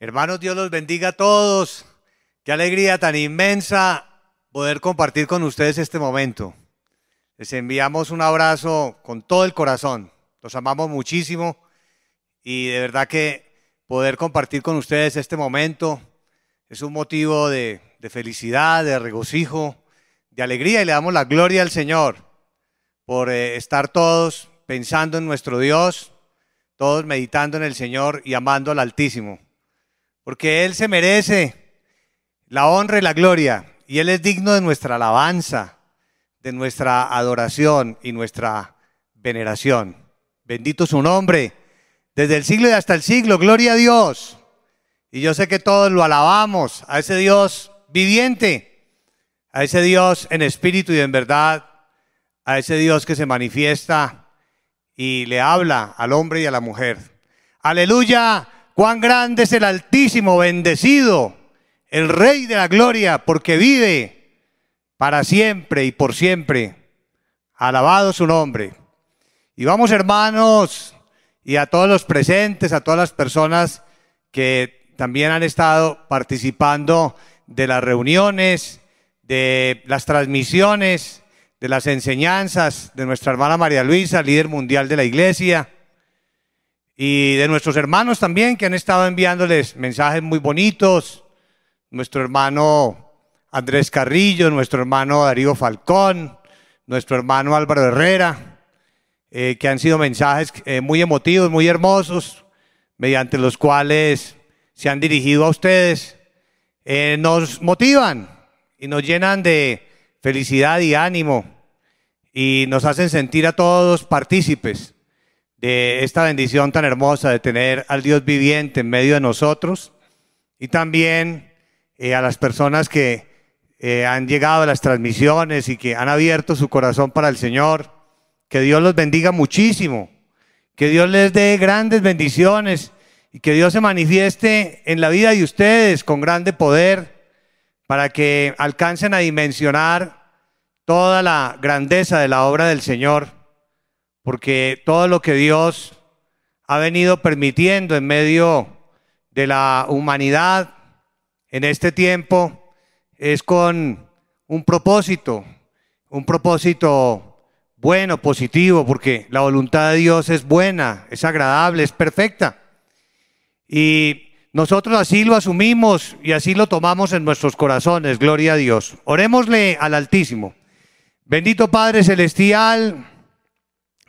Hermanos, Dios los bendiga a todos. Qué alegría tan inmensa poder compartir con ustedes este momento. Les enviamos un abrazo con todo el corazón. Los amamos muchísimo y de verdad que poder compartir con ustedes este momento es un motivo de, felicidad, de regocijo, de alegría y le damos la gloria al Señor por eh, estar todos pensando en nuestro Dios, todos meditando en el Señor y amando al Altísimo porque Él se merece la honra y la gloria, y Él es digno de nuestra alabanza, de nuestra adoración y nuestra veneración. Bendito su nombre, desde el siglo y hasta el siglo, gloria a Dios. Y yo sé que todos lo alabamos, a ese Dios viviente, a ese Dios en espíritu y en verdad, a ese Dios que se manifiesta y le habla al hombre y a la mujer. Aleluya. Cuán grande es el Altísimo, bendecido, el Rey de la Gloria, porque vive para siempre y por siempre. Alabado su nombre. Y vamos hermanos y a todos los presentes, a todas las personas que también han estado participando de las reuniones, de las transmisiones, de las enseñanzas de nuestra hermana María Luisa, líder mundial de la iglesia y de nuestros hermanos también que han estado enviándoles mensajes muy bonitos. Nuestro hermano Andrés Carrillo, nuestro hermano Darío Falcón, nuestro hermano Álvaro Herrera, eh, que han sido mensajes eh, muy emotivos, muy hermosos, mediante los cuales se han dirigido a ustedes. Eh, nos motivan y nos llenan de felicidad y ánimo y nos hacen sentir a todos partícipes de esta bendición tan hermosa de tener al Dios viviente en medio de nosotros y también eh, a las personas que eh, han llegado a las transmisiones y que han abierto su corazón para el Señor. Que Dios los bendiga muchísimo, que Dios les dé grandes bendiciones y que Dios se manifieste en la vida de ustedes con grande poder para que alcancen a dimensionar toda la grandeza de la obra del Señor porque todo lo que Dios ha venido permitiendo en medio de la humanidad en este tiempo es con un propósito, un propósito bueno, positivo, porque la voluntad de Dios es buena, es agradable, es perfecta. Y nosotros así lo asumimos y así lo tomamos en nuestros corazones, gloria a Dios. Orémosle al Altísimo. Bendito Padre Celestial,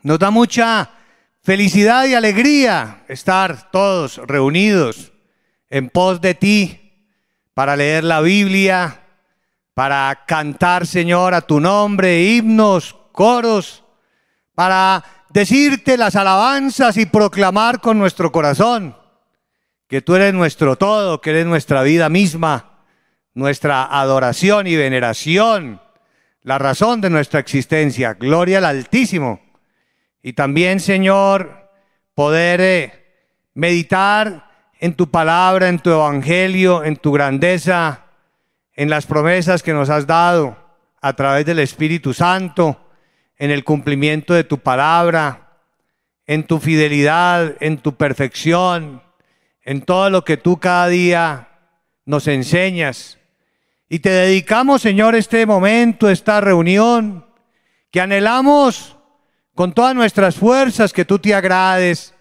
nos da mucha felicidad y alegría estar todos reunidos en pos de ti para leer la Biblia, para cantar, Señor, a tu nombre, himnos, coros, para decirte las alabanzas y proclamar con nuestro corazón que tú eres nuestro todo, que eres nuestra vida misma, nuestra adoración y veneración, la razón de nuestra existencia. Gloria al Altísimo. Y también, Señor, poder eh, meditar en tu palabra, en tu evangelio, en tu grandeza, en las promesas que nos has dado a través del Espíritu Santo, en el cumplimiento de tu palabra, en tu fidelidad, en tu perfección, en todo lo que tú cada día nos enseñas. Y te dedicamos, Señor, este momento, esta reunión, que anhelamos con todas nuestras fuerzas, que tú te agrades,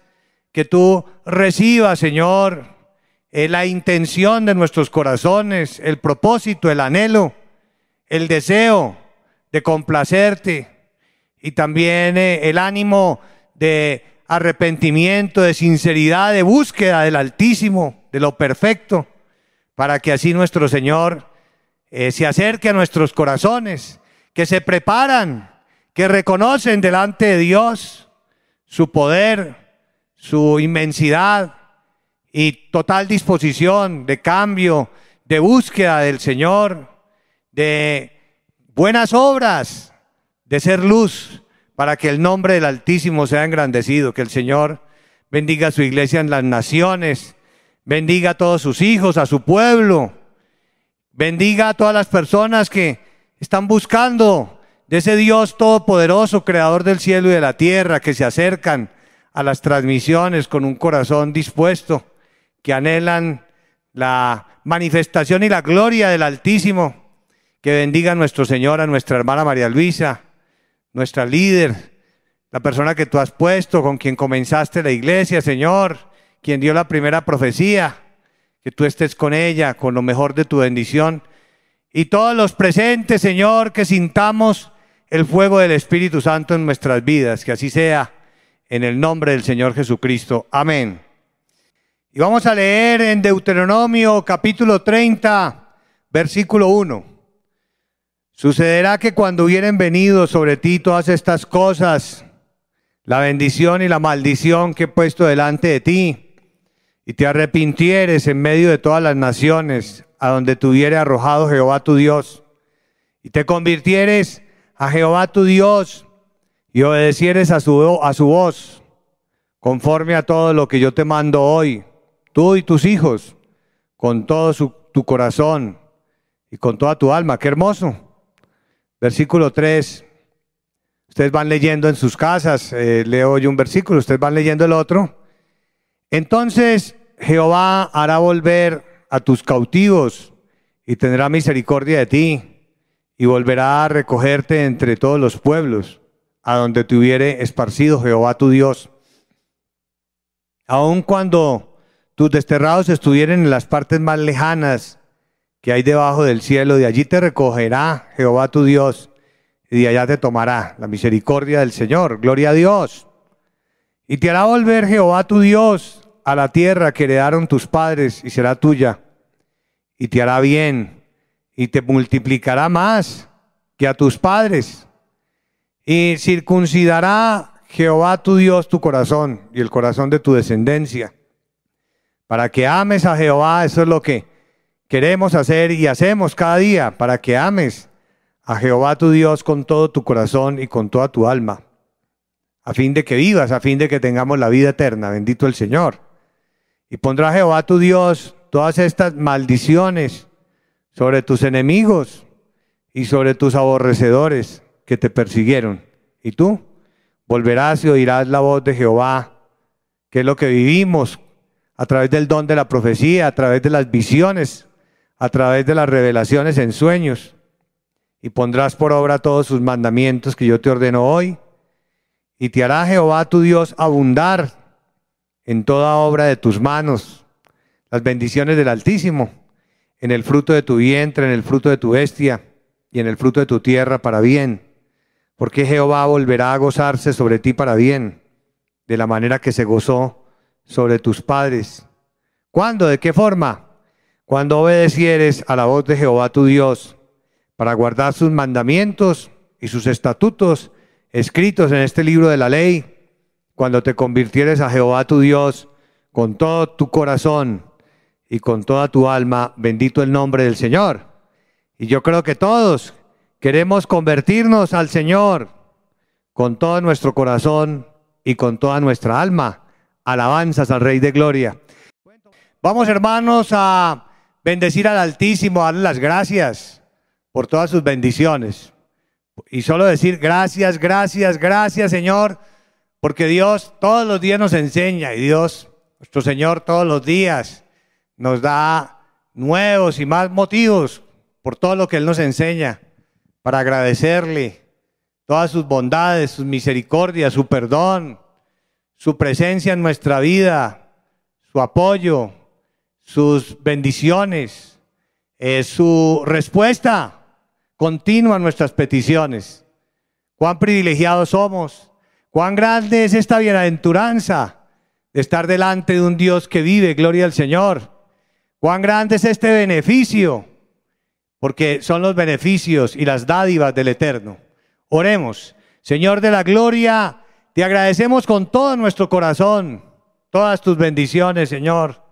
que tú recibas, Señor, eh, la intención de nuestros corazones, el propósito, el anhelo, el deseo de complacerte y también eh, el ánimo de arrepentimiento, de sinceridad, de búsqueda del Altísimo, de lo perfecto, para que así nuestro Señor eh, se acerque a nuestros corazones, que se preparan que reconocen delante de Dios su poder, su inmensidad y total disposición de cambio, de búsqueda del Señor, de buenas obras, de ser luz para que el nombre del Altísimo sea engrandecido, que el Señor bendiga a su iglesia en las naciones, bendiga a todos sus hijos, a su pueblo, bendiga a todas las personas que están buscando de ese Dios todopoderoso, creador del cielo y de la tierra, que se acercan a las transmisiones con un corazón dispuesto, que anhelan la manifestación y la gloria del Altísimo. Que bendiga a nuestro Señor, a nuestra hermana María Luisa, nuestra líder, la persona que tú has puesto, con quien comenzaste la iglesia, Señor, quien dio la primera profecía. Que tú estés con ella, con lo mejor de tu bendición. Y todos los presentes, Señor, que sintamos el fuego del Espíritu Santo en nuestras vidas. Que así sea, en el nombre del Señor Jesucristo. Amén. Y vamos a leer en Deuteronomio capítulo 30, versículo 1. Sucederá que cuando hubieren venido sobre ti todas estas cosas, la bendición y la maldición que he puesto delante de ti, y te arrepintieres en medio de todas las naciones a donde te hubiere arrojado Jehová tu Dios, y te convirtieres a Jehová tu Dios, y obedecieres a su, a su voz, conforme a todo lo que yo te mando hoy, tú y tus hijos, con todo tu corazón y con toda tu alma. Qué hermoso. Versículo 3. Ustedes van leyendo en sus casas, eh, leo yo un versículo, ustedes van leyendo el otro. Entonces Jehová hará volver a tus cautivos y tendrá misericordia de ti y volverá a recogerte entre todos los pueblos a donde te hubiere esparcido Jehová tu Dios. Aun cuando tus desterrados estuvieren en las partes más lejanas que hay debajo del cielo, de allí te recogerá Jehová tu Dios, y de allá te tomará la misericordia del Señor. Gloria a Dios. Y te hará volver Jehová tu Dios a la tierra que heredaron tus padres, y será tuya. Y te hará bien, y te multiplicará más que a tus padres. Y circuncidará Jehová tu Dios tu corazón y el corazón de tu descendencia para que ames a Jehová, eso es lo que queremos hacer y hacemos cada día, para que ames a Jehová tu Dios con todo tu corazón y con toda tu alma, a fin de que vivas, a fin de que tengamos la vida eterna, bendito el Señor. Y pondrá Jehová tu Dios todas estas maldiciones sobre tus enemigos y sobre tus aborrecedores que te persiguieron. Y tú volverás y oirás la voz de Jehová, que es lo que vivimos a través del don de la profecía, a través de las visiones, a través de las revelaciones en sueños, y pondrás por obra todos sus mandamientos que yo te ordeno hoy, y te hará Jehová tu Dios abundar en toda obra de tus manos, las bendiciones del Altísimo, en el fruto de tu vientre, en el fruto de tu bestia y en el fruto de tu tierra para bien, porque Jehová volverá a gozarse sobre ti para bien, de la manera que se gozó sobre tus padres. ¿Cuándo? ¿De qué forma? Cuando obedecieres a la voz de Jehová tu Dios para guardar sus mandamientos y sus estatutos escritos en este libro de la ley, cuando te convirtieres a Jehová tu Dios con todo tu corazón y con toda tu alma, bendito el nombre del Señor. Y yo creo que todos queremos convertirnos al Señor con todo nuestro corazón y con toda nuestra alma alabanzas al Rey de Gloria. Vamos hermanos a bendecir al Altísimo, darle las gracias por todas sus bendiciones. Y solo decir gracias, gracias, gracias Señor, porque Dios todos los días nos enseña y Dios, nuestro Señor, todos los días nos da nuevos y más motivos por todo lo que Él nos enseña para agradecerle todas sus bondades, sus misericordias, su perdón, su presencia en nuestra vida, su apoyo, sus bendiciones, eh, su respuesta continua a nuestras peticiones. Cuán privilegiados somos, cuán grande es esta bienaventuranza de estar delante de un Dios que vive, gloria al Señor. Cuán grande es este beneficio, porque son los beneficios y las dádivas del Eterno. Oremos, Señor de la gloria, te agradecemos con todo nuestro corazón todas tus bendiciones, Señor,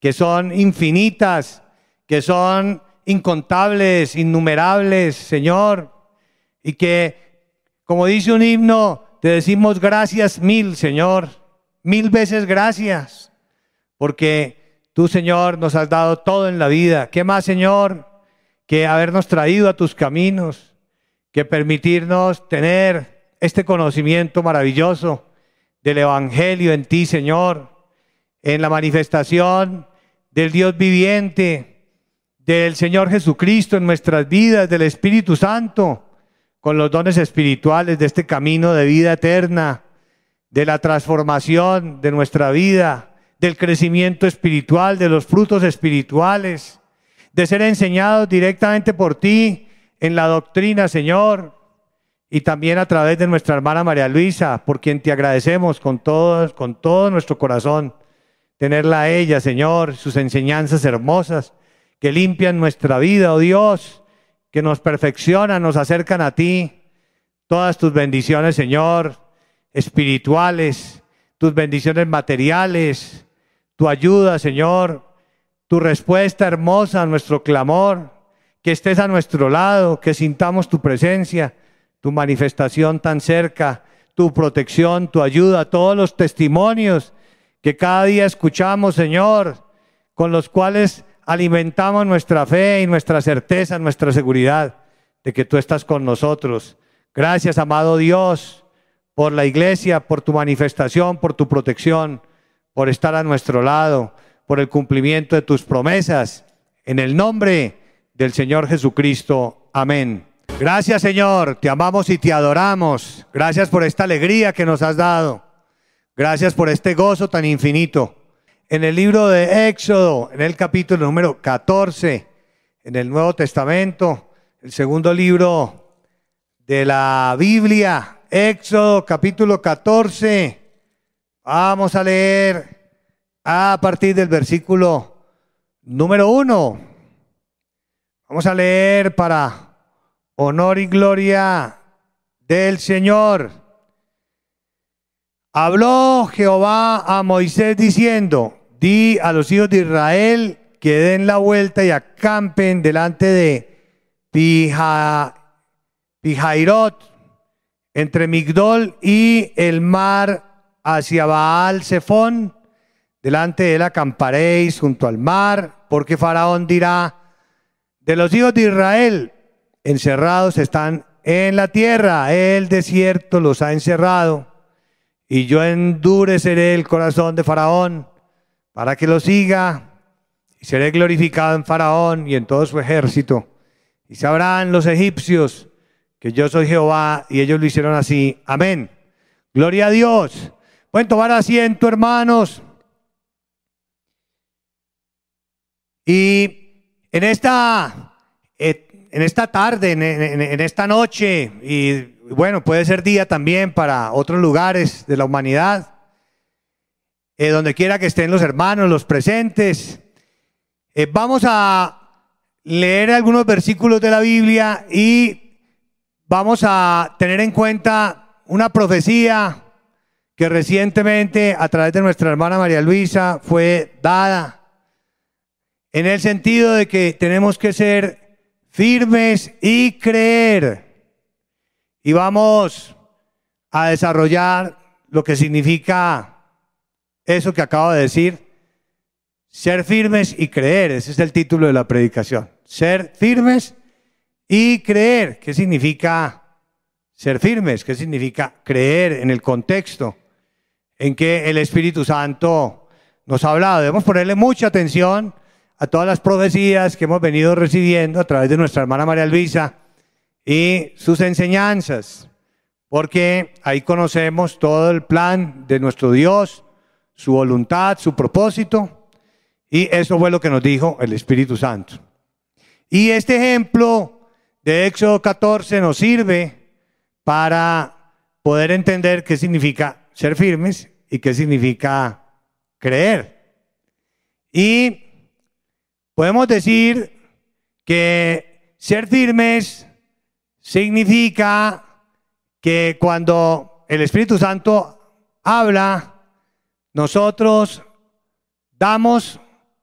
que son infinitas, que son incontables, innumerables, Señor, y que, como dice un himno, te decimos gracias mil, Señor, mil veces gracias, porque tú, Señor, nos has dado todo en la vida. ¿Qué más, Señor, que habernos traído a tus caminos, que permitirnos tener este conocimiento maravilloso del Evangelio en ti, Señor, en la manifestación del Dios viviente, del Señor Jesucristo en nuestras vidas, del Espíritu Santo, con los dones espirituales de este camino de vida eterna, de la transformación de nuestra vida, del crecimiento espiritual, de los frutos espirituales, de ser enseñados directamente por ti en la doctrina, Señor, y también a través de nuestra hermana María Luisa, por quien te agradecemos con todo, con todo nuestro corazón tenerla a ella, Señor, sus enseñanzas hermosas que limpian nuestra vida, oh Dios, que nos perfeccionan, nos acercan a ti. Todas tus bendiciones, Señor, espirituales, tus bendiciones materiales, tu ayuda, Señor, tu respuesta hermosa a nuestro clamor, que estés a nuestro lado, que sintamos tu presencia, tu manifestación tan cerca, tu protección, tu ayuda, todos los testimonios que cada día escuchamos, Señor, con los cuales alimentamos nuestra fe y nuestra certeza, nuestra seguridad de que tú estás con nosotros. Gracias, amado Dios, por la iglesia, por tu manifestación, por tu protección, por estar a nuestro lado, por el cumplimiento de tus promesas. En el nombre del Señor Jesucristo. Amén. Gracias, Señor. Te amamos y te adoramos. Gracias por esta alegría que nos has dado. Gracias por este gozo tan infinito. En el libro de Éxodo, en el capítulo número 14, en el Nuevo Testamento, el segundo libro de la Biblia, Éxodo capítulo 14, vamos a leer a partir del versículo número 1. Vamos a leer para honor y gloria del Señor. Habló Jehová a Moisés diciendo, di a los hijos de Israel que den la vuelta y acampen delante de Pija, Pijairot, entre Migdol y el mar hacia Baal Zephón. Delante de él acamparéis junto al mar, porque Faraón dirá, de los hijos de Israel encerrados están en la tierra, el desierto los ha encerrado y yo endureceré el corazón de Faraón para que lo siga, y seré glorificado en Faraón y en todo su ejército. Y sabrán los egipcios que yo soy Jehová, y ellos lo hicieron así. Amén. Gloria a Dios. Pueden tomar asiento, hermanos. Y en esta, eh, en esta tarde, en esta noche, y bueno, puede ser día también para otros lugares de la humanidad, eh, donde quiera que estén los hermanos, los presentes. Eh, vamos a leer algunos versículos de la Biblia y vamos a tener en cuenta una profecía que recientemente a través de nuestra hermana María Luisa fue dada, en el sentido de que tenemos que ser firmes y creer y vamos a desarrollar lo que significa eso que acabo de decir, ser firmes y creer. Ese es el título de la predicación. Ser firmes y creer. ¿Qué significa ser firmes? ¿Qué significa creer en el contexto en que el Espíritu Santo nos ha hablado? Debemos ponerle mucha atención a todas las profecías que hemos venido recibiendo a través de nuestra hermana María Luisa y sus enseñanzas, porque ahí conocemos todo el plan de nuestro Dios, su voluntad, su propósito, y eso fue lo que nos dijo el Espíritu Santo. Y este ejemplo de Éxodo 14 nos sirve para poder entender qué significa ser firmes y qué significa creer. Y podemos decir que ser firmes significa que cuando el Espíritu Santo habla, nosotros damos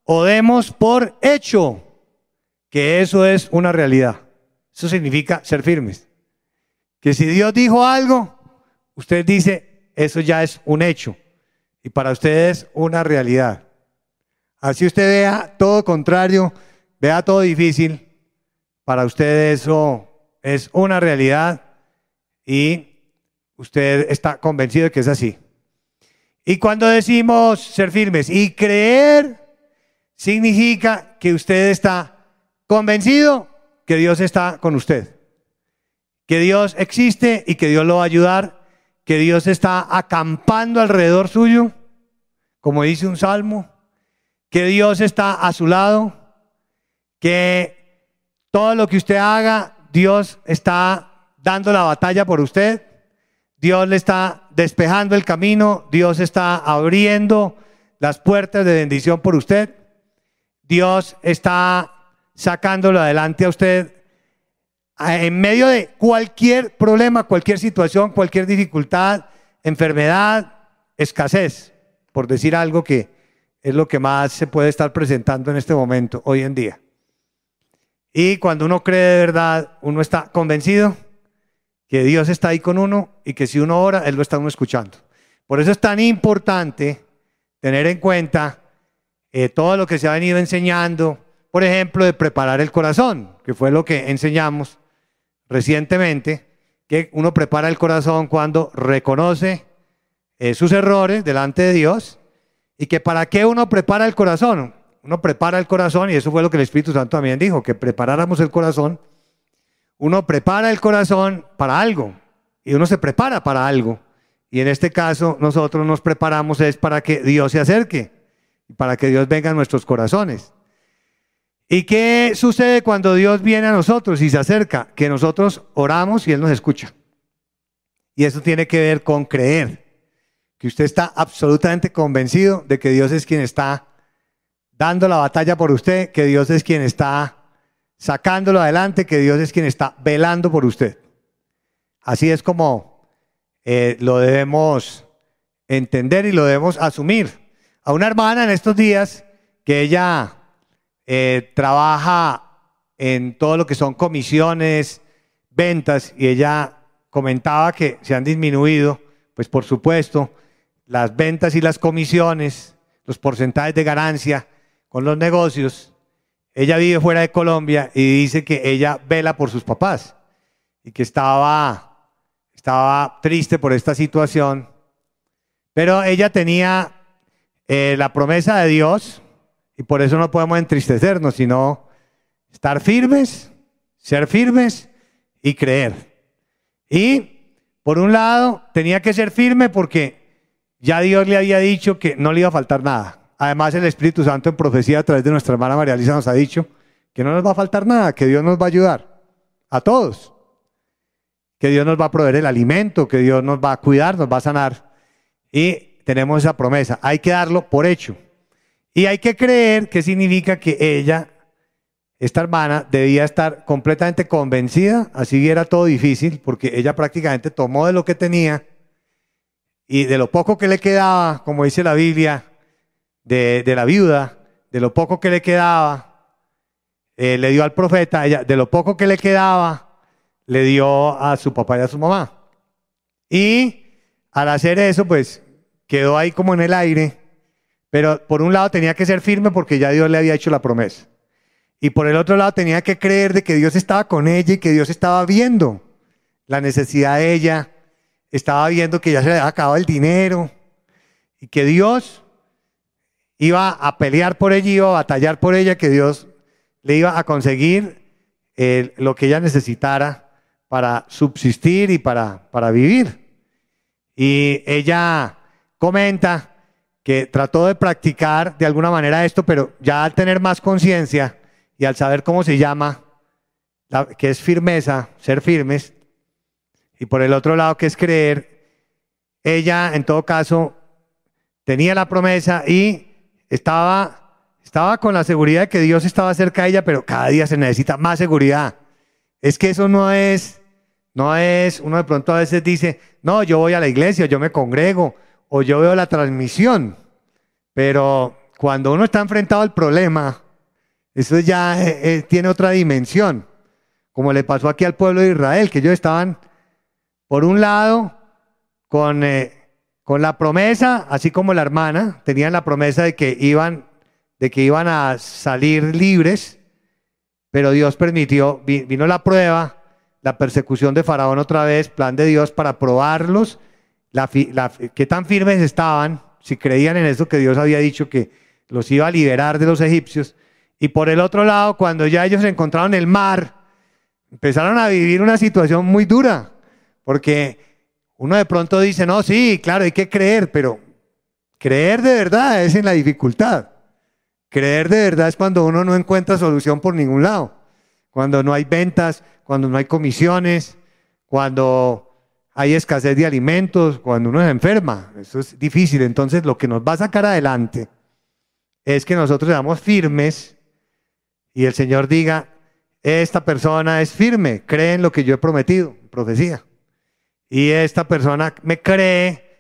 o demos por hecho que eso es una realidad. Eso significa ser firmes. Que si Dios dijo algo, usted dice, eso ya es un hecho. Y para usted es una realidad. Así usted vea todo contrario, vea todo difícil, para usted eso es una realidad y usted está convencido de que es así. Y cuando decimos ser firmes y creer, significa que usted está convencido que Dios está con usted, que Dios existe y que Dios lo va a ayudar, que Dios está acampando alrededor suyo, como dice un salmo, que Dios está a su lado, que todo lo que usted haga, Dios está dando la batalla por usted, Dios le está despejando el camino, Dios está abriendo las puertas de bendición por usted, Dios está sacándolo adelante a usted en medio de cualquier problema, cualquier situación, cualquier dificultad, enfermedad, escasez, por decir algo que es lo que más se puede estar presentando en este momento, hoy en día. Y cuando uno cree de verdad, uno está convencido que Dios está ahí con uno y que si uno ora, Él lo está uno escuchando. Por eso es tan importante tener en cuenta eh, todo lo que se ha venido enseñando, por ejemplo, de preparar el corazón, que fue lo que enseñamos recientemente, que uno prepara el corazón cuando reconoce eh, sus errores delante de Dios y que para qué uno prepara el corazón. Uno prepara el corazón y eso fue lo que el Espíritu Santo también dijo, que preparáramos el corazón. Uno prepara el corazón para algo y uno se prepara para algo. Y en este caso nosotros nos preparamos es para que Dios se acerque, para que Dios venga a nuestros corazones. ¿Y qué sucede cuando Dios viene a nosotros y se acerca? Que nosotros oramos y Él nos escucha. Y eso tiene que ver con creer, que usted está absolutamente convencido de que Dios es quien está dando la batalla por usted, que Dios es quien está sacándolo adelante, que Dios es quien está velando por usted. Así es como eh, lo debemos entender y lo debemos asumir. A una hermana en estos días que ella eh, trabaja en todo lo que son comisiones, ventas, y ella comentaba que se han disminuido, pues por supuesto, las ventas y las comisiones, los porcentajes de ganancia con los negocios. Ella vive fuera de Colombia y dice que ella vela por sus papás y que estaba, estaba triste por esta situación, pero ella tenía eh, la promesa de Dios y por eso no podemos entristecernos, sino estar firmes, ser firmes y creer. Y por un lado, tenía que ser firme porque ya Dios le había dicho que no le iba a faltar nada. Además, el Espíritu Santo en profecía a través de nuestra hermana María Lisa nos ha dicho que no nos va a faltar nada, que Dios nos va a ayudar a todos. Que Dios nos va a proveer el alimento, que Dios nos va a cuidar, nos va a sanar. Y tenemos esa promesa. Hay que darlo por hecho. Y hay que creer que significa que ella, esta hermana, debía estar completamente convencida, así era todo difícil, porque ella prácticamente tomó de lo que tenía y de lo poco que le quedaba, como dice la Biblia, de, la viuda, de lo poco que le quedaba, eh, le dio al profeta, ella, de lo poco que le quedaba, le dio a su papá y a su mamá. Y al hacer eso, pues quedó ahí como en el aire pero por un lado tenía que ser firme porque ya Dios le había hecho la promesa. Y por el otro lado tenía que creer de que Dios estaba con ella y que Dios estaba viendo la necesidad de ella. Estaba viendo que ya se le había acabado el dinero y que Dios iba a pelear por ella, iba a batallar por ella, que Dios le iba a conseguir eh, lo que ella necesitara para subsistir y para, para vivir. Y ella comenta que trató de practicar de alguna manera esto, pero ya al tener más conciencia y al saber cómo se llama, que es firmeza, ser firmes, y por el otro lado que es creer, ella en todo caso tenía la promesa y estaba, estaba con la seguridad de que Dios estaba cerca de ella, pero cada día se necesita más seguridad. Es que eso no es, no es, uno de pronto a veces dice, no, yo voy a la iglesia, yo me congrego, o yo veo la transmisión, pero cuando uno está enfrentado al problema, eso ya eh, eh, tiene otra dimensión, como le pasó aquí al pueblo de Israel, que ellos estaban, por un lado, con, eh, con la promesa, así como la hermana, tenían la promesa de que iban, de que iban a salir libres, pero Dios permitió, vino la prueba, la persecución de Faraón otra vez, plan de Dios para probarlos qué tan firmes estaban, si creían en eso que Dios había dicho que los iba a liberar de los egipcios. Y por el otro lado, cuando ya ellos encontraron en el mar, empezaron a vivir una situación muy dura, porque uno de pronto dice, no, sí, claro, hay que creer, pero creer de verdad es en la dificultad. Creer de verdad es cuando uno no encuentra solución por ningún lado, cuando no hay ventas, cuando no hay comisiones, cuando hay escasez de alimentos, cuando uno se enferma. Eso es difícil. Entonces lo que nos va a sacar adelante es que nosotros seamos firmes y el Señor diga, esta persona es firme, cree en lo que yo he prometido, profecía. Y esta persona me cree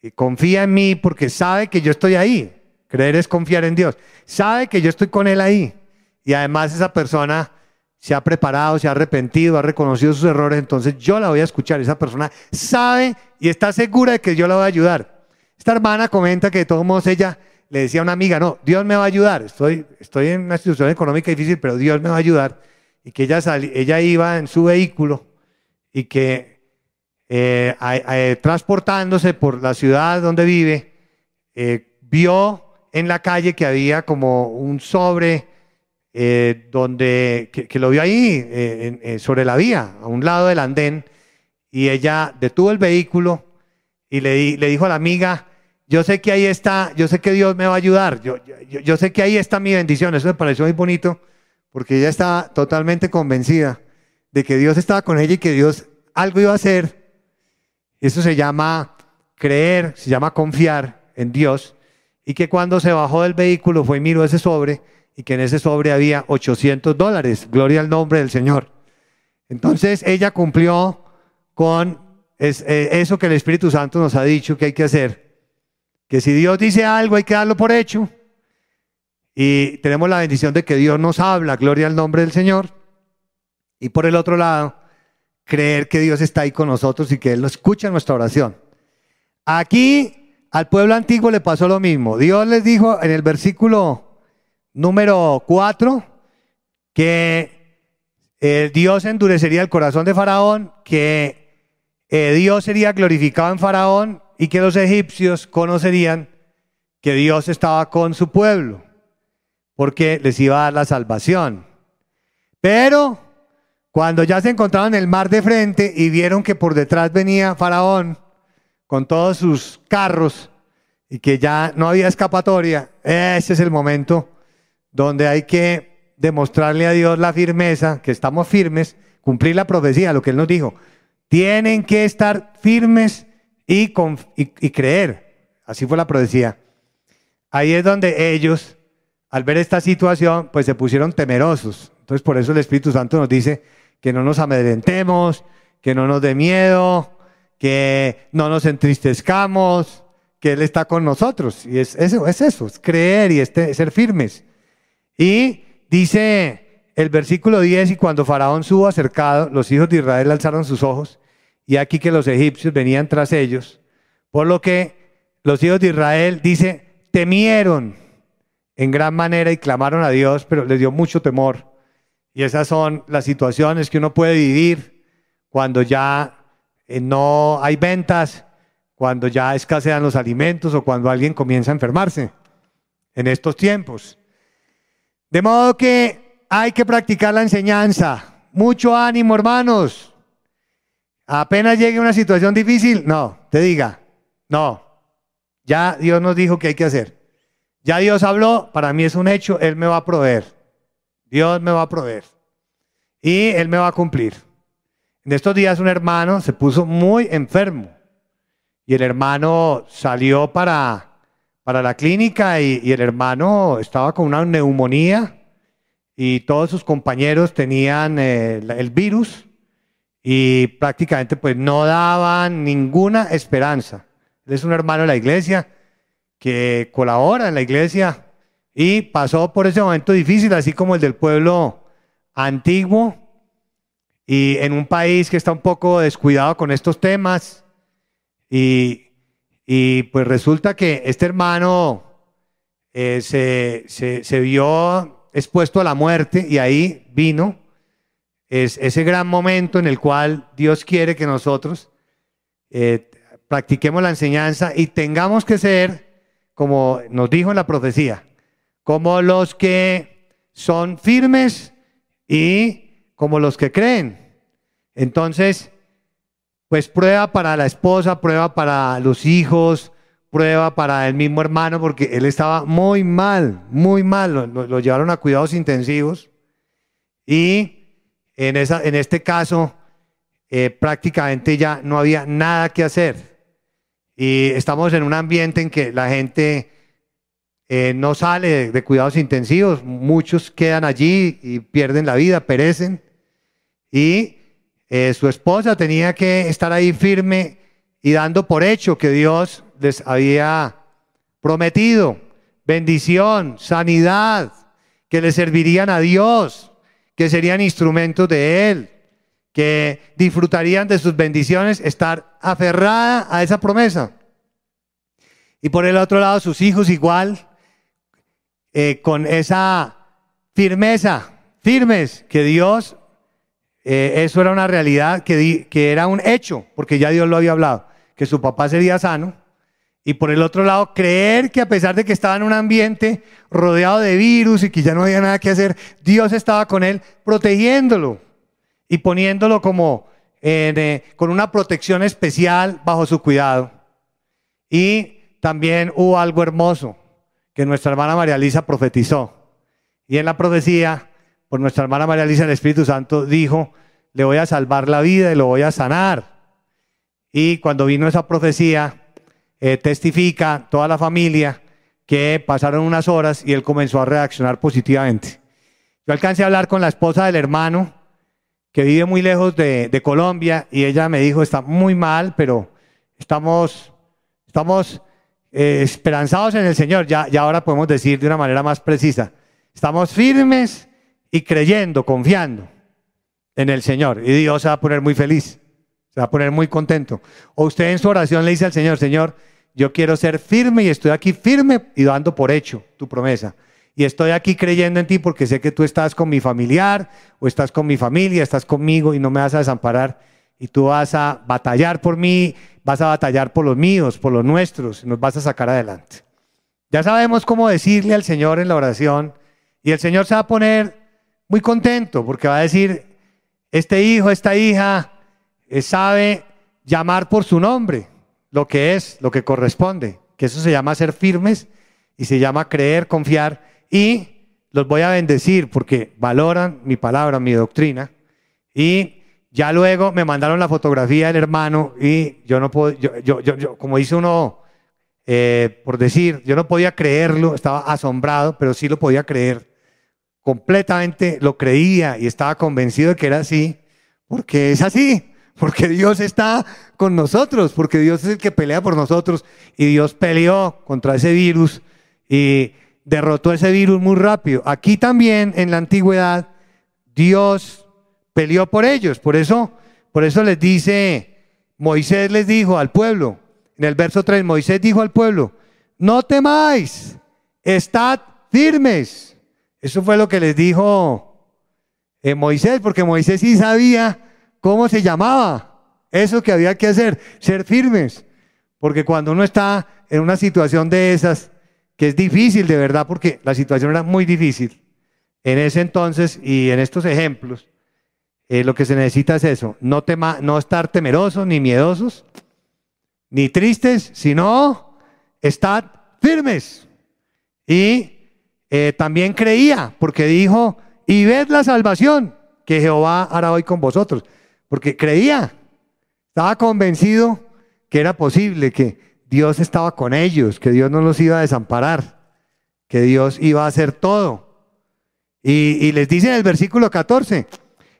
y confía en mí porque sabe que yo estoy ahí. Creer es confiar en Dios. Sabe que yo estoy con Él ahí. Y además esa persona se ha preparado, se ha arrepentido, ha reconocido sus errores, entonces yo la voy a escuchar. Esa persona sabe y está segura de que yo la voy a ayudar. Esta hermana comenta que de todos modos ella le decía a una amiga, no, Dios me va a ayudar, estoy, estoy en una situación económica difícil, pero Dios me va a ayudar. Y que ella, ella iba en su vehículo y que eh, transportándose por la ciudad donde vive, eh, vio en la calle que había como un sobre eh, donde, que, lo vio ahí, eh, sobre la vía, a un lado del andén, y ella detuvo el vehículo y le, le dijo a la amiga, yo sé que ahí está, yo sé que Dios me va a ayudar, yo, yo, yo sé que ahí está mi bendición, eso me pareció muy bonito, porque ella estaba totalmente convencida de que Dios estaba con ella y que Dios algo iba a hacer. Eso se llama creer, se llama confiar en Dios, y que cuando se bajó del vehículo fue y miró ese sobre, y que en ese sobre había 800 dólares. Gloria al nombre del Señor. Entonces ella cumplió con eh, eso que el Espíritu Santo nos ha dicho que hay que hacer. Que si Dios dice algo hay que darlo por hecho. Y tenemos la bendición de que Dios nos habla, gloria al nombre del Señor. Y por el otro lado, creer que Dios está ahí con nosotros y que Él nos escucha nuestra oración. Aquí al pueblo antiguo le pasó lo mismo. Dios les dijo en el versículo Número cuatro, que eh, Dios endurecería el corazón de Faraón, que eh, Dios sería glorificado en Faraón y que los egipcios conocerían que Dios estaba con su pueblo, porque les iba a dar la salvación. Pero cuando ya se encontraron en el mar de frente y vieron que por detrás venía Faraón con todos sus carros y que ya no había escapatoria, ese es el momento donde hay que demostrarle a Dios la firmeza, que estamos firmes, cumplir la profecía, lo que Él nos dijo. Tienen que estar firmes y, creer. Así fue la profecía. Ahí es donde ellos, al ver esta situación, pues se pusieron temerosos. Entonces por eso el Espíritu Santo nos dice que no nos amedrentemos, que no nos dé miedo, que no nos entristezcamos, que Él está con nosotros. Y es eso, es eso, es creer y este, ser firmes. Y dice el versículo 10, y cuando Faraón subo acercado, los hijos de Israel alzaron sus ojos, y aquí que los egipcios venían tras ellos, por lo que los hijos de Israel, dice, temieron en gran manera y clamaron a Dios, pero les dio mucho temor. Y esas son las situaciones que uno puede vivir cuando ya eh, no hay ventas, cuando ya escasean los alimentos o cuando alguien comienza a enfermarse en estos tiempos. De modo que hay que practicar la enseñanza. Mucho ánimo, hermanos. Apenas llegue una situación difícil, no, te diga, no. Ya Dios nos dijo que hay que hacer. Ya Dios habló, para mí es un hecho, Él me va a proveer. Dios me va a proveer. Y Él me va a cumplir. En estos días un hermano se puso muy enfermo. Y el hermano salió para para la clínica y, el hermano estaba con una neumonía y todos sus compañeros tenían eh, el virus y prácticamente pues no daban ninguna esperanza. Es un hermano de la iglesia que colabora en la iglesia y pasó por ese momento difícil, así como el del pueblo antiguo y en un país que está un poco descuidado con estos temas y, y pues resulta que este hermano eh, se, vio expuesto a la muerte y ahí vino es, ese gran momento en el cual Dios quiere que nosotros eh, practiquemos la enseñanza y tengamos que ser, como nos dijo en la profecía, como los que son firmes y como los que creen. Entonces, pues prueba para la esposa, prueba para los hijos, prueba para el mismo hermano, porque él estaba muy mal, muy mal, lo, llevaron a cuidados intensivos. Y en, esa, en este caso, eh, prácticamente ya no había nada que hacer. Y estamos en un ambiente en que la gente eh, no sale de, cuidados intensivos, muchos quedan allí y pierden la vida, perecen. Y eh, su esposa tenía que estar ahí firme y dando por hecho que Dios les había prometido bendición, sanidad, que le servirían a Dios, que serían instrumentos de Él, que disfrutarían de sus bendiciones, estar aferrada a esa promesa. Y por el otro lado, sus hijos igual, eh, con esa firmeza, firmes, que Dios, eh, eso era una realidad, que, era un hecho, porque ya Dios lo había hablado, que su papá sería sano. Y por el otro lado, creer que a pesar de que estaba en un ambiente rodeado de virus y que ya no había nada que hacer, Dios estaba con él protegiéndolo y poniéndolo como eh, con una protección especial bajo su cuidado. Y también hubo algo hermoso que nuestra hermana María Lisa profetizó. Y en la profecía, por nuestra hermana María Lisa, el Espíritu Santo dijo, le voy a salvar la vida y lo voy a sanar. Y cuando vino esa profecía, eh, testifica toda la familia que pasaron unas horas y él comenzó a reaccionar positivamente. Yo alcancé a hablar con la esposa del hermano, que vive muy lejos de, Colombia, y ella me dijo, está muy mal, pero estamos, estamos eh, esperanzados en el Señor, ya, ya ahora podemos decir de una manera más precisa, estamos firmes y creyendo, confiando en el Señor. Y Dios se va a poner muy feliz, se va a poner muy contento. O usted en su oración le dice al Señor, Señor, yo quiero ser firme y estoy aquí firme y dando por hecho tu promesa. Y estoy aquí creyendo en ti porque sé que tú estás con mi familiar o estás con mi familia, estás conmigo y no me vas a desamparar. Y tú vas a batallar por mí vas a batallar por los míos, por los nuestros, y nos vas a sacar adelante. Ya sabemos cómo decirle al Señor en la oración, y el Señor se va a poner muy contento porque va a decir, este hijo, esta hija eh, sabe llamar por su nombre, lo que es, lo que corresponde, que eso se llama ser firmes y se llama creer, confiar, y los voy a bendecir porque valoran mi palabra, mi doctrina, y ya luego me mandaron la fotografía del hermano y yo no puedo, yo, yo, yo, como dice uno, eh, por decir, yo no podía creerlo, estaba asombrado, pero sí lo podía creer. Completamente lo creía y estaba convencido de que era así, porque es así, porque Dios está con nosotros, porque Dios es el que pelea por nosotros y Dios peleó contra ese virus y derrotó ese virus muy rápido. Aquí también en la antigüedad, Dios peleó por ellos. Por eso, por eso les dice, Moisés les dijo al pueblo, en el verso 3, Moisés dijo al pueblo, no temáis, estad firmes. Eso fue lo que les dijo eh, Moisés, porque Moisés sí sabía cómo se llamaba eso que había que hacer, ser firmes. Porque cuando uno está en una situación de esas, que es difícil de verdad, porque la situación era muy difícil en ese entonces y en estos ejemplos, eh, lo que se necesita es eso, no, no estar temerosos ni miedosos, ni tristes, sino estar firmes. Y eh, también creía, porque dijo, y ved la salvación que Jehová hará hoy con vosotros, porque creía, estaba convencido que era posible, que Dios estaba con ellos, que Dios no los iba a desamparar, que Dios iba a hacer todo. Y, y les dice en el versículo 14,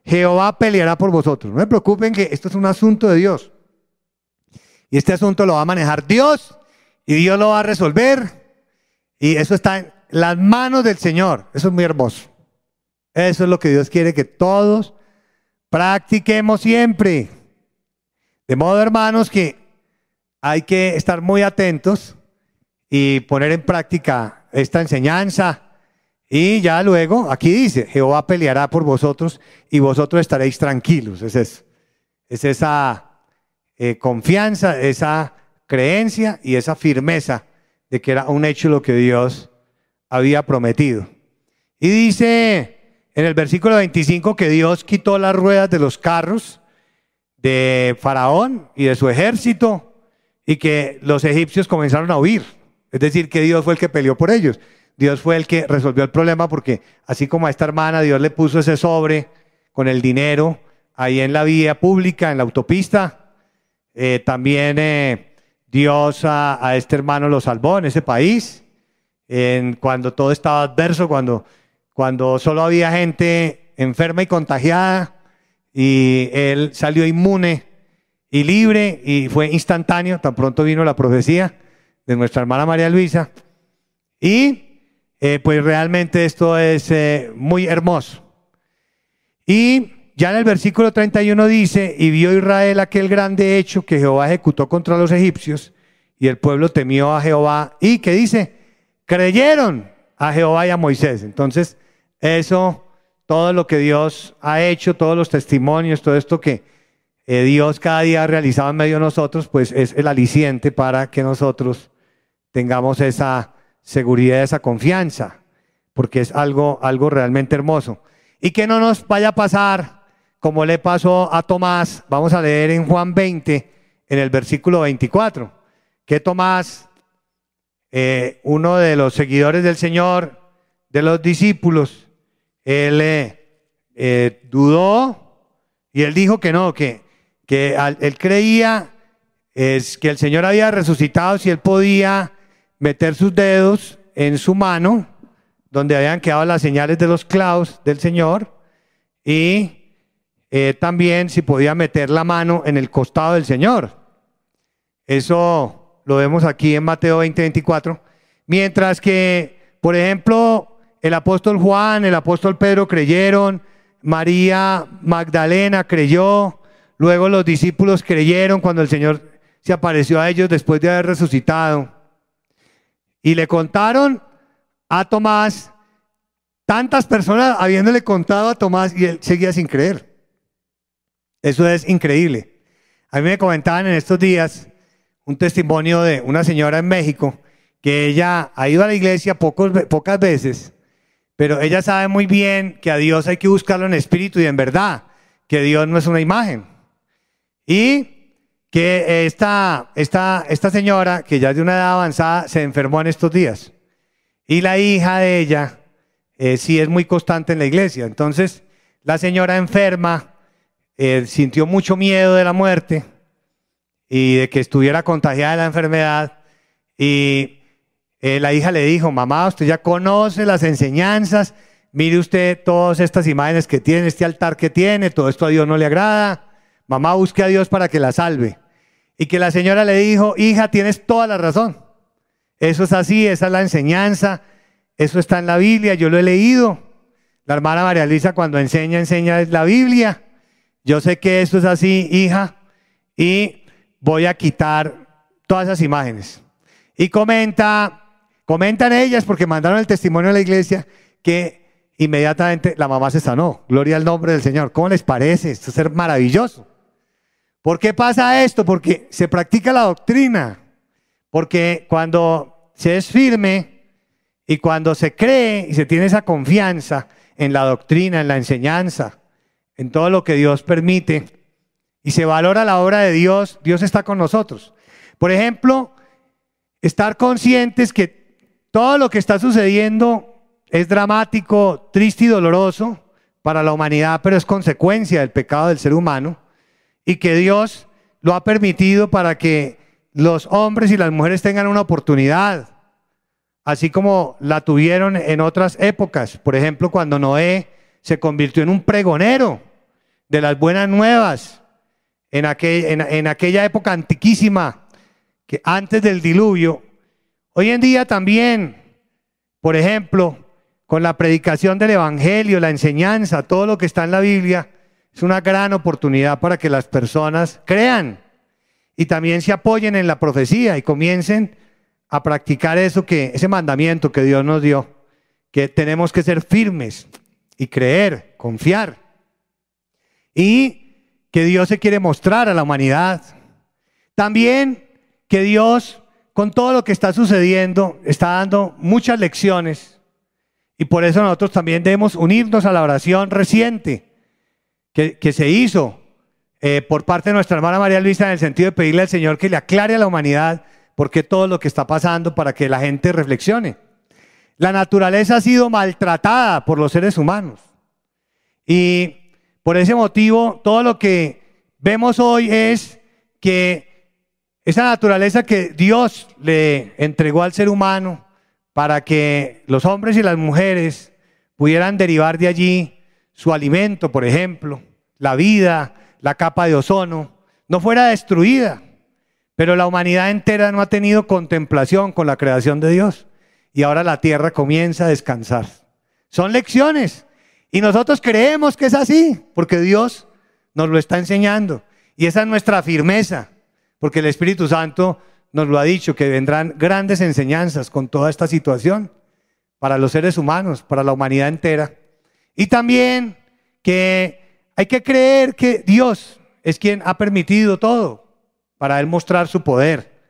Jehová peleará por vosotros. No me preocupen que esto es un asunto de Dios. Y este asunto lo va a manejar Dios y Dios lo va a resolver. Y eso está en las manos del Señor. Eso es muy hermoso. Eso es lo que Dios quiere que todos practiquemos siempre. De modo, hermanos, que hay que estar muy atentos y poner en práctica esta enseñanza y ya luego, aquí dice, Jehová peleará por vosotros y vosotros estaréis tranquilos. Es eso. Es esa eh, confianza, esa creencia y esa firmeza de que era un hecho lo que Dios había prometido. Y dice en el versículo 25 que Dios quitó las ruedas de los carros de Faraón y de su ejército y que los egipcios comenzaron a huir. Es decir, que Dios fue el que peleó por ellos. Dios fue el que resolvió el problema porque así como a esta hermana Dios le puso ese sobre con el dinero ahí en la vía pública, en la autopista, eh, también eh, Dios a, a, este hermano lo salvó en ese país, en, cuando todo estaba adverso, cuando, cuando solo había gente enferma y contagiada y él salió inmune y libre y fue instantáneo, tan pronto vino la profecía de nuestra hermana María Luisa. Y eh, pues realmente esto es eh, muy hermoso. Y ya en el versículo 31 dice, y vio Israel aquel grande hecho que Jehová ejecutó contra los egipcios, y el pueblo temió a Jehová, y que dice, creyeron a Jehová y a Moisés. Entonces, eso, todo lo que Dios ha hecho, todos los testimonios, todo esto que eh, Dios cada día ha realizado en medio de nosotros, pues es el aliciente para que nosotros tengamos esa seguridad, esa confianza, porque es algo, algo realmente hermoso. Y que no nos vaya a pasar como le pasó a Tomás, vamos a leer en Juan 20, en el versículo 24, que Tomás, eh, uno de los seguidores del Señor, de los discípulos, él eh, eh, dudó y él dijo que no, que, que él creía es que el Señor había resucitado si él podía meter sus dedos en su mano, donde habían quedado las señales de los clavos del Señor, y también si podía meter la mano en el costado del Señor. Eso lo vemos aquí en Mateo 20, 24. Mientras que, por ejemplo, el apóstol Juan, el apóstol Pedro creyeron, María Magdalena creyó, luego los discípulos creyeron cuando el Señor se apareció a ellos después de haber resucitado. Y le contaron a Tomás, tantas personas habiéndole contado a Tomás y él seguía sin creer. Eso es increíble. A mí me comentaban en estos días un testimonio de una señora en México que ella ha ido a la iglesia pocas veces, pero ella sabe muy bien que a Dios hay que buscarlo en espíritu y en verdad, que Dios no es una imagen. Y que esta, esta, esta señora, que ya es de una edad avanzada, se enfermó en estos días. Y la hija de ella eh, sí es muy constante en la iglesia. Entonces, la señora enferma eh, sintió mucho miedo de la muerte y de que estuviera contagiada de la enfermedad. Y eh, la hija le dijo, mamá, usted ya conoce las enseñanzas, mire usted todas estas imágenes que tiene, este altar que tiene, todo esto a Dios no le agrada. Mamá, busque a Dios para que la salve. Y que la señora le dijo, hija, tienes toda la razón. Eso es así, esa es la enseñanza, eso está en la Biblia, yo lo he leído. La hermana María Luisa cuando enseña, enseña la Biblia. Yo sé que eso es así, hija, y voy a quitar todas esas imágenes. Y comenta, comentan ellas, porque mandaron el testimonio a la iglesia, que inmediatamente la mamá se sanó. Gloria al nombre del Señor. ¿Cómo les parece? Esto es maravilloso. ¿Por qué pasa esto? Porque se practica la doctrina. Porque cuando se es firme y cuando se cree y se tiene esa confianza en la doctrina, en la enseñanza, en todo lo que Dios permite, y se valora la obra de Dios, Dios está con nosotros. Por ejemplo, estar conscientes que todo lo que está sucediendo es dramático, triste y doloroso para la humanidad, pero es consecuencia del pecado del ser humano y que Dios lo ha permitido para que los hombres y las mujeres tengan una oportunidad, así como la tuvieron en otras épocas. Por ejemplo, cuando Noé se convirtió en un pregonero de las buenas nuevas, en, aquella época antiquísima, que antes del diluvio. Hoy en día también, por ejemplo, con la predicación del Evangelio, la enseñanza, todo lo que está en la Biblia, es una gran oportunidad para que las personas crean y también se apoyen en la profecía y comiencen a practicar eso que ese mandamiento que Dios nos dio, que tenemos que ser firmes y creer, confiar. Y que Dios se quiere mostrar a la humanidad. También que Dios con todo lo que está sucediendo está dando muchas lecciones Y por eso nosotros también debemos unirnos a la oración reciente que, que se hizo eh, por parte de nuestra hermana María Luisa en el sentido de pedirle al Señor que le aclare a la humanidad por qué todo lo que está pasando para que la gente reflexione. La naturaleza ha sido maltratada por los seres humanos. Y por ese motivo, todo lo que vemos hoy es que esa naturaleza que Dios le entregó al ser humano para que los hombres y las mujeres pudieran derivar de allí su alimento, por ejemplo, la vida, la capa de ozono, no fuera destruida. Pero la humanidad entera no ha tenido contemplación con la creación de Dios. Y ahora la tierra comienza a descansar. Son lecciones. Y nosotros creemos que es así, porque Dios nos lo está enseñando. Y esa es nuestra firmeza, porque el Espíritu Santo nos lo ha dicho, que vendrán grandes enseñanzas con toda esta situación para los seres humanos, para la humanidad entera. Y también que hay que creer que Dios es quien ha permitido todo para Él mostrar su poder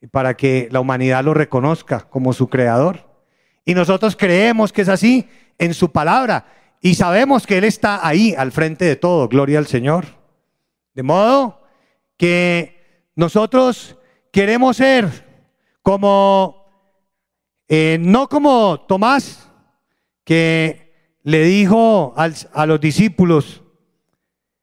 y para que la humanidad lo reconozca como su creador. Y nosotros creemos que es así en su palabra y sabemos que Él está ahí al frente de todo, gloria al Señor. De modo que nosotros queremos ser como, eh, no como Tomás, que le dijo a los discípulos,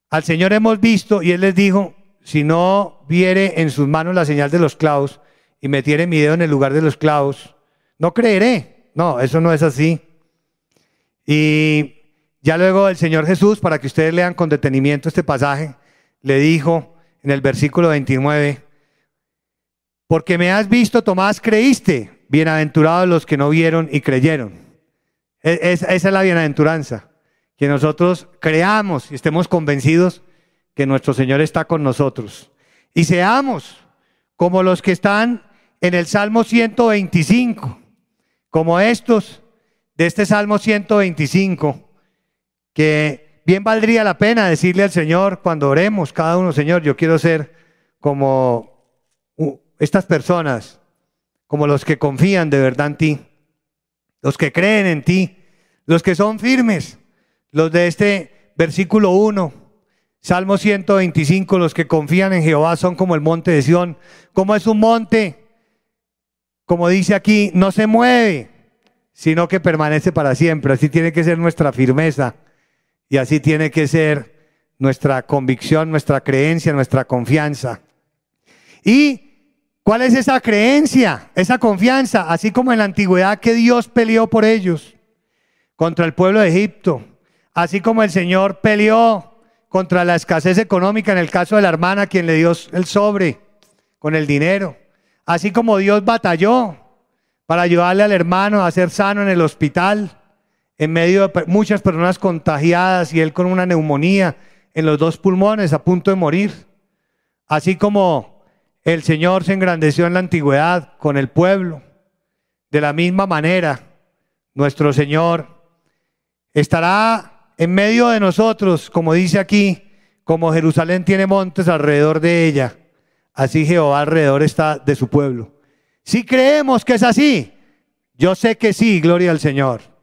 al Señor hemos visto y Él les dijo, si no viere en sus manos la señal de los clavos y metiere mi dedo en el lugar de los clavos, no creeré. No, eso no es así. Y ya luego el Señor Jesús, para que ustedes lean con detenimiento este pasaje, le dijo en el versículo 29, porque me has visto, Tomás, creíste. Bienaventurados los que no vieron y creyeron. E-, esa es la bienaventuranza que nosotros creamos y estemos convencidos que nuestro Señor está con nosotros. Y seamos como los que están en el Salmo 125, como estos de este Salmo 125, que bien valdría la pena decirle al Señor cuando oremos, cada uno, Señor, yo quiero ser como estas personas, como los que confían de verdad en ti, los que creen en ti, los que son firmes, los de este versículo 1, Salmo 125, los que confían en Jehová son como el monte de Sión. Como es un monte, como dice aquí, no se mueve, sino que permanece para siempre. Así tiene que ser nuestra firmeza y así tiene que ser nuestra convicción, nuestra creencia, nuestra confianza. ¿Y cuál es esa creencia, esa confianza? Así como en la antigüedad que Dios peleó por ellos contra el pueblo de Egipto, Así como el Señor peleó contra la escasez económica en el caso de la hermana, quien le dio el sobre con el dinero. Así como Dios batalló para ayudarle al hermano a ser sano en el hospital, en medio de muchas personas contagiadas y él con una neumonía en los dos pulmones a punto de morir. Así como el Señor se engrandeció en la antigüedad con el pueblo, de la misma manera, nuestro Señor estará en medio de nosotros, como dice aquí, como Jerusalén tiene montes alrededor de ella, así Jehová alrededor está de su pueblo. Si creemos que es así, yo sé que sí, gloria al Señor.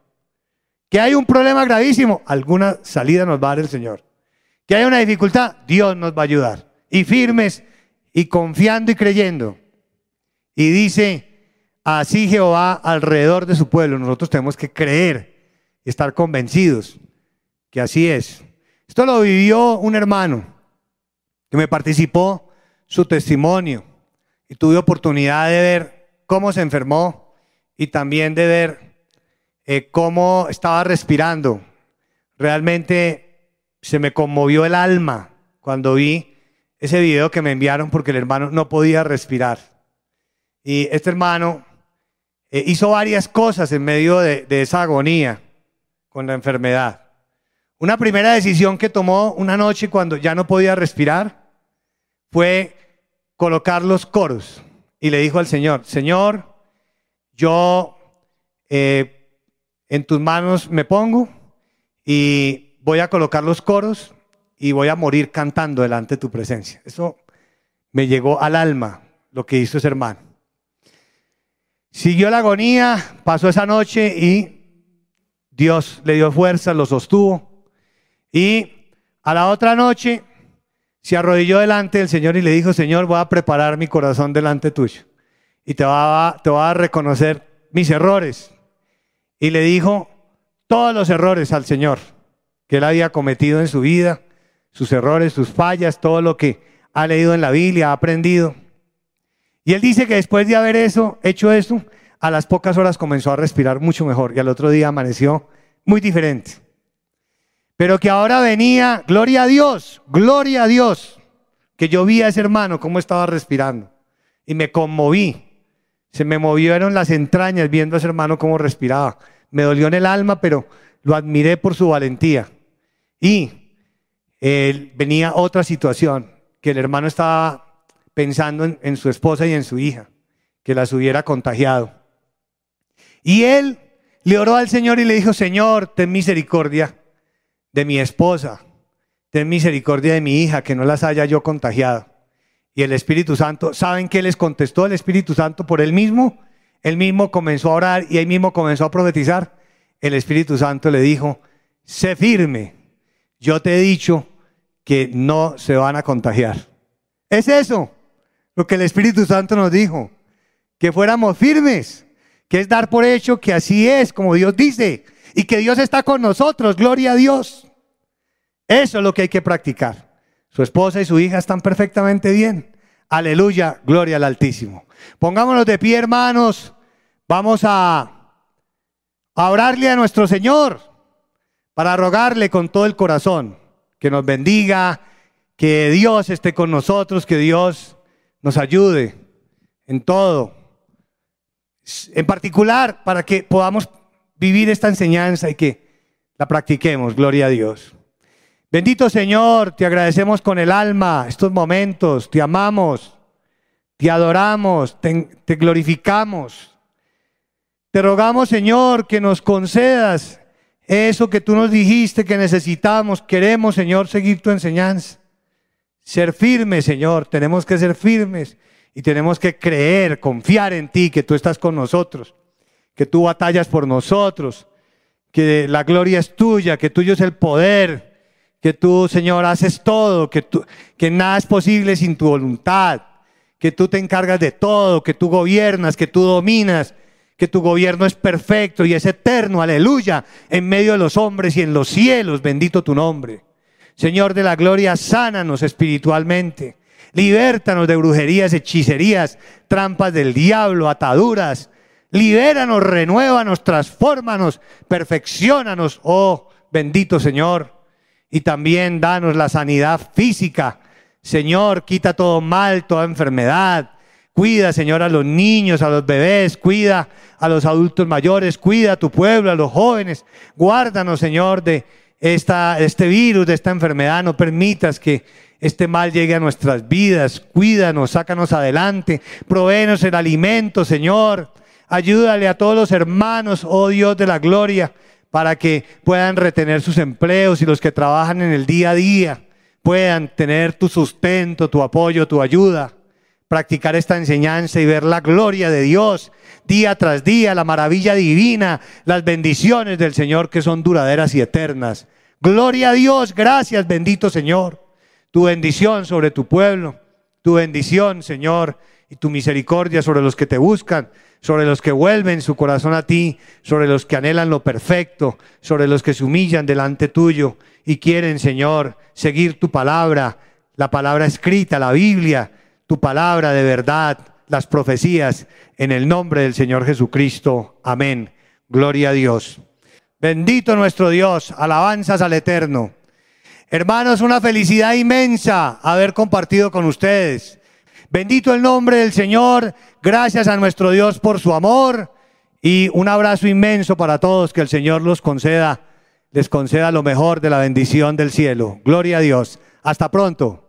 Que hay un problema gravísimo, alguna salida nos va a dar el Señor. Que hay una dificultad, Dios nos va a ayudar. Y firmes y confiando y creyendo. Y dice, así Jehová alrededor de su pueblo. Nosotros tenemos que creer estar convencidos que así es. Esto lo vivió un hermano que me participó su testimonio y tuve oportunidad de ver cómo se enfermó y también de ver eh, cómo estaba respirando. Realmente se me conmovió el alma cuando vi ese video que me enviaron porque el hermano no podía respirar. Y este hermano eh, hizo varias cosas en medio de esa agonía con la enfermedad. Una primera decisión que tomó una noche cuando ya no podía respirar fue colocar los coros y le dijo al Señor, Señor, yo eh, en tus manos me pongo y voy a colocar los coros y voy a morir cantando delante de tu presencia. Eso me llegó al alma lo que hizo ese hermano. Siguió la agonía, pasó esa noche y Dios le dio fuerza, lo sostuvo. Y a la otra noche se arrodilló delante del Señor y le dijo, Señor, voy a preparar mi corazón delante tuyo. Y te va, a, te a reconocer mis errores. Y le dijo todos los errores al Señor que él había cometido en su vida, sus errores, sus fallas, todo lo que ha leído en la Biblia, ha aprendido. Y él dice que después de haber eso, hecho eso, a las pocas horas comenzó a respirar mucho mejor y al otro día amaneció muy diferente. Pero que ahora venía, gloria a Dios, gloria a Dios, que yo vi a ese hermano cómo estaba respirando y me conmoví. Se me movieron las entrañas viendo a ese hermano cómo respiraba. Me dolió en el alma, pero lo admiré por su valentía. Y venía otra situación, que el hermano estaba pensando en, en su esposa y en su hija, que las hubiera contagiado. Y él le oró al Señor y le dijo, Señor, ten misericordia de mi esposa, ten misericordia de mi hija, que no las haya yo contagiado. Y el Espíritu Santo, ¿saben qué les contestó el Espíritu Santo por él mismo? Él mismo comenzó a orar y ahí mismo comenzó a profetizar. El Espíritu Santo le dijo, sé firme, yo te he dicho que no se van a contagiar. Es eso lo que el Espíritu Santo nos dijo, que fuéramos firmes, que es dar por hecho que así es, como Dios dice, y que Dios está con nosotros, gloria a Dios. Eso es lo que hay que practicar. Su esposa y su hija están perfectamente bien. Aleluya, gloria al Altísimo. Pongámonos de pie, hermanos. Vamos a, a orarle a nuestro Señor para rogarle con todo el corazón que nos bendiga, que Dios esté con nosotros, que Dios nos ayude en todo. En particular, para que podamos vivir esta enseñanza y que la practiquemos. Gloria a Dios. Bendito Señor, te agradecemos con el alma estos momentos, te amamos, te adoramos, te, glorificamos. Te rogamos, Señor, que nos concedas eso que tú nos dijiste que necesitamos, queremos, Señor, seguir tu enseñanza. Ser firmes, Señor, tenemos que ser firmes y tenemos que creer, confiar en ti, que tú estás con nosotros, que tú batallas por nosotros, que la gloria es tuya, que tuyo es el poder, que tú, Señor, haces todo, que, tú, que nada es posible sin tu voluntad, que tú te encargas de todo, que tú gobiernas, que tú dominas, que tu gobierno es perfecto y es eterno, aleluya, en medio de los hombres y en los cielos, bendito tu nombre. Señor de la gloria, sánanos espiritualmente, libértanos de brujerías, hechicerías, trampas del diablo, ataduras, libéranos, renuévanos, transfórmanos, perfeccionanos, oh bendito Señor, y también danos la sanidad física. Señor, quita todo mal, toda enfermedad, Cuida, Señor, a los niños, a los bebés, cuida a los adultos mayores, cuida a tu pueblo, a los jóvenes. Guárdanos, Señor, de esta, este virus, de esta enfermedad. No permitas que este mal llegue a nuestras vidas. Cuídanos, sácanos adelante. Provéenos el alimento, Señor. Ayúdale a todos los hermanos, oh Dios de la gloria, para que puedan retener sus empleos y los que trabajan en el día a día puedan tener tu sustento, tu apoyo, tu ayuda practicar esta enseñanza y ver la gloria de Dios día tras día, la maravilla divina, las bendiciones del Señor que son duraderas y eternas. Gloria a Dios, gracias bendito Señor. Tu bendición sobre tu pueblo, tu bendición Señor y tu misericordia sobre los que te buscan, sobre los que vuelven su corazón a ti, sobre los que anhelan lo perfecto, sobre los que se humillan delante tuyo y quieren Señor seguir tu palabra, la palabra escrita, la Biblia tu palabra de verdad, las profecías, en el nombre del Señor Jesucristo. Amén. Gloria a Dios. Bendito nuestro Dios, alabanzas al Eterno. Hermanos, una felicidad inmensa haber compartido con ustedes. Bendito el nombre del Señor, gracias a nuestro Dios por su amor y un abrazo inmenso para todos, que el Señor los conceda, les conceda lo mejor de la bendición del cielo. Gloria a Dios. Hasta pronto.